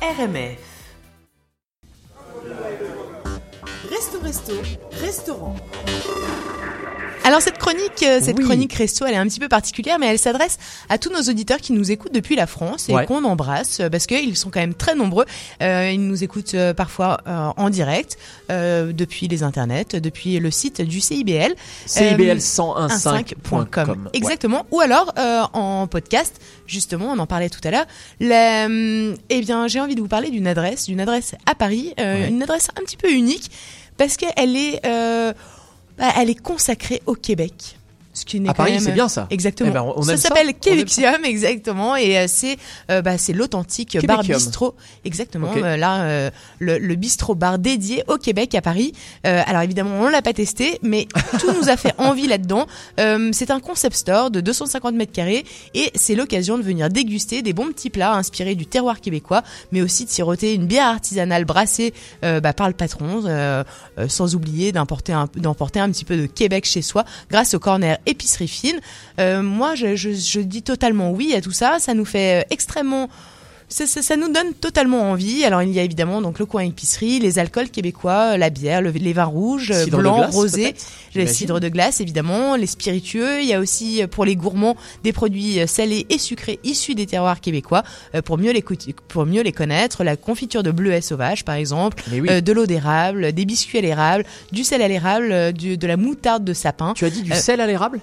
RMF. Resto Resto, restaurant. Alors cette chronique, euh, cette Oui. chronique resto, elle est un petit peu particulière, mais elle s'adresse à tous nos auditeurs qui nous écoutent depuis la France et Ouais. qu'on embrasse euh, parce qu'ils sont quand même très nombreux. Euh, ils nous écoutent parfois euh, en direct euh, depuis les internets, depuis le site du CIBL. CIBL1015.com. Exactement. Ou alors euh, en podcast, justement, on en parlait tout à l'heure. Eh bien, j'ai envie de vous parler d'une adresse, d'une adresse à Paris, euh, Ouais. une adresse un petit peu unique parce qu'elle est, euh, bah, elle est consacrée au Québec. Ce qui n'est À Paris, même- c'est bien ça. Exactement. Eh ben, on ça s'appelle Québexium, exactement, et euh, c'est euh, bah, c'est l'authentique bar Québecium. bistrot, exactement. Euh, là, euh, le, le bistrot bar dédié au Québec à Paris. Alors évidemment, on l'a pas testé, mais tout nous a fait envie là-dedans. C'est un concept store de 250 mètres carrés et c'est l'occasion de venir déguster des bons petits plats inspirés du terroir québécois, mais aussi de siroter une bière artisanale brassée bah, par le patron, sans oublier d'emporter un, d'emporter un petit peu de Québec chez soi grâce au corner épicerie fine. Euh, moi, je, dis totalement oui à tout ça. Ça nous fait euh, extrêmement ça, ça, ça nous donne totalement envie. Alors il y a évidemment donc le coin épicerie, les alcools québécois, la bière, le- les vins rouges, euh, Cidre blancs, glace, rosés, peut-être, le j'imagine. cidre de glace évidemment, les spiritueux. Il y a aussi euh, pour les gourmands des produits euh, salés et sucrés issus des terroirs québécois euh, pour mieux les pour mieux les connaître. La confiture de bleuet sauvage par exemple, oui. euh, de l'eau d'érable, des biscuits à l'érable, du sel à l'érable, euh, de la moutarde de sapin. Tu as dit du Euh, sel à l'érable?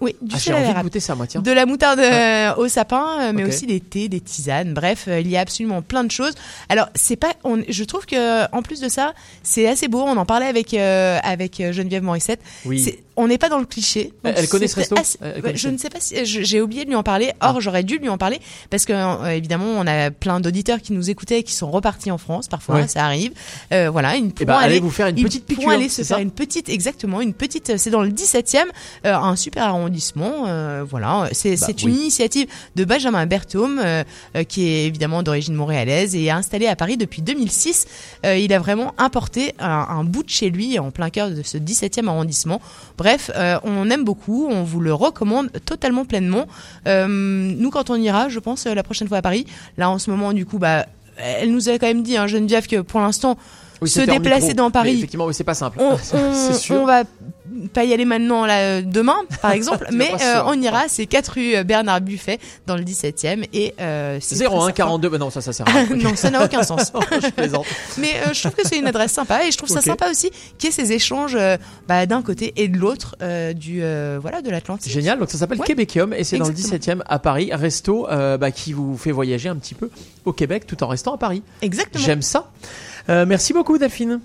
Oui, du Ah, envie de goûter ça, moi, tiens. De la moutarde euh, au sapin, euh, mais aussi des thés, des tisanes. Bref, euh, il y a absolument plein de choses. Alors, c'est pas. On, je trouve que en plus de ça, c'est assez beau. On en parlait avec euh, avec Geneviève Morissette. Oui. On n'est pas dans le cliché. Elle- Donc, elle connaît ce resto assez- Elle Ouais, connaît Je ne sais pas si j'ai oublié de lui en parler. Or, Ah. j'aurais dû lui en parler parce que euh, évidemment, on a plein d'auditeurs qui nous écoutaient et qui sont repartis en France. Parfois, Ouais. ça arrive. Euh, voilà, Eh ben, allez aller vous faire une petite piqûre. aller se faire une petite, exactement, une petite. C'est dans le 17e, euh, un super arrondissement. euh, voilà, c'est Bah, oui. une initiative de Benjamin Berthaume, euh, qui est évidemment d'origine montréalaise et installé à Paris depuis 2006. Euh, il a vraiment importé un, un bout de chez lui en plein cœur de ce 17e arrondissement. Bref, euh, on aime beaucoup, on vous le recommande totalement pleinement. Euh, nous, quand on ira, je pense, euh, la prochaine fois à Paris, là en ce moment, du coup, bah, elle nous a quand même dit, hein, Geneviève, que pour l'instant, Oui, se déplacer micro. dans Paris. Effectivement, oui, c'est pas simple. on, sûr. on va pas y aller maintenant là euh, demain par exemple mais euh, on ira c'est 4 rue euh, Bernard Buffet dans le 17e et euh, c'est 01 très 42, bah non, ça, ça sert à rien. non ça n'a aucun sens je plaisante. mais euh, je trouve que c'est une adresse sympa et je trouve ça sympa aussi qu'il y ait ces échanges bah, d'un côté et de l'autre du voilà de l'Atlantique Génial, donc ça s'appelle Ouais. Québecium et c'est dans le Exactement. 17e à Paris, resto bah, qui vous fait voyager un petit peu au Québec tout en restant à Paris. exactement J'aime ça. Euh, merci beaucoup Delphine.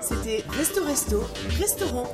C'était Resto Resto, restaurant.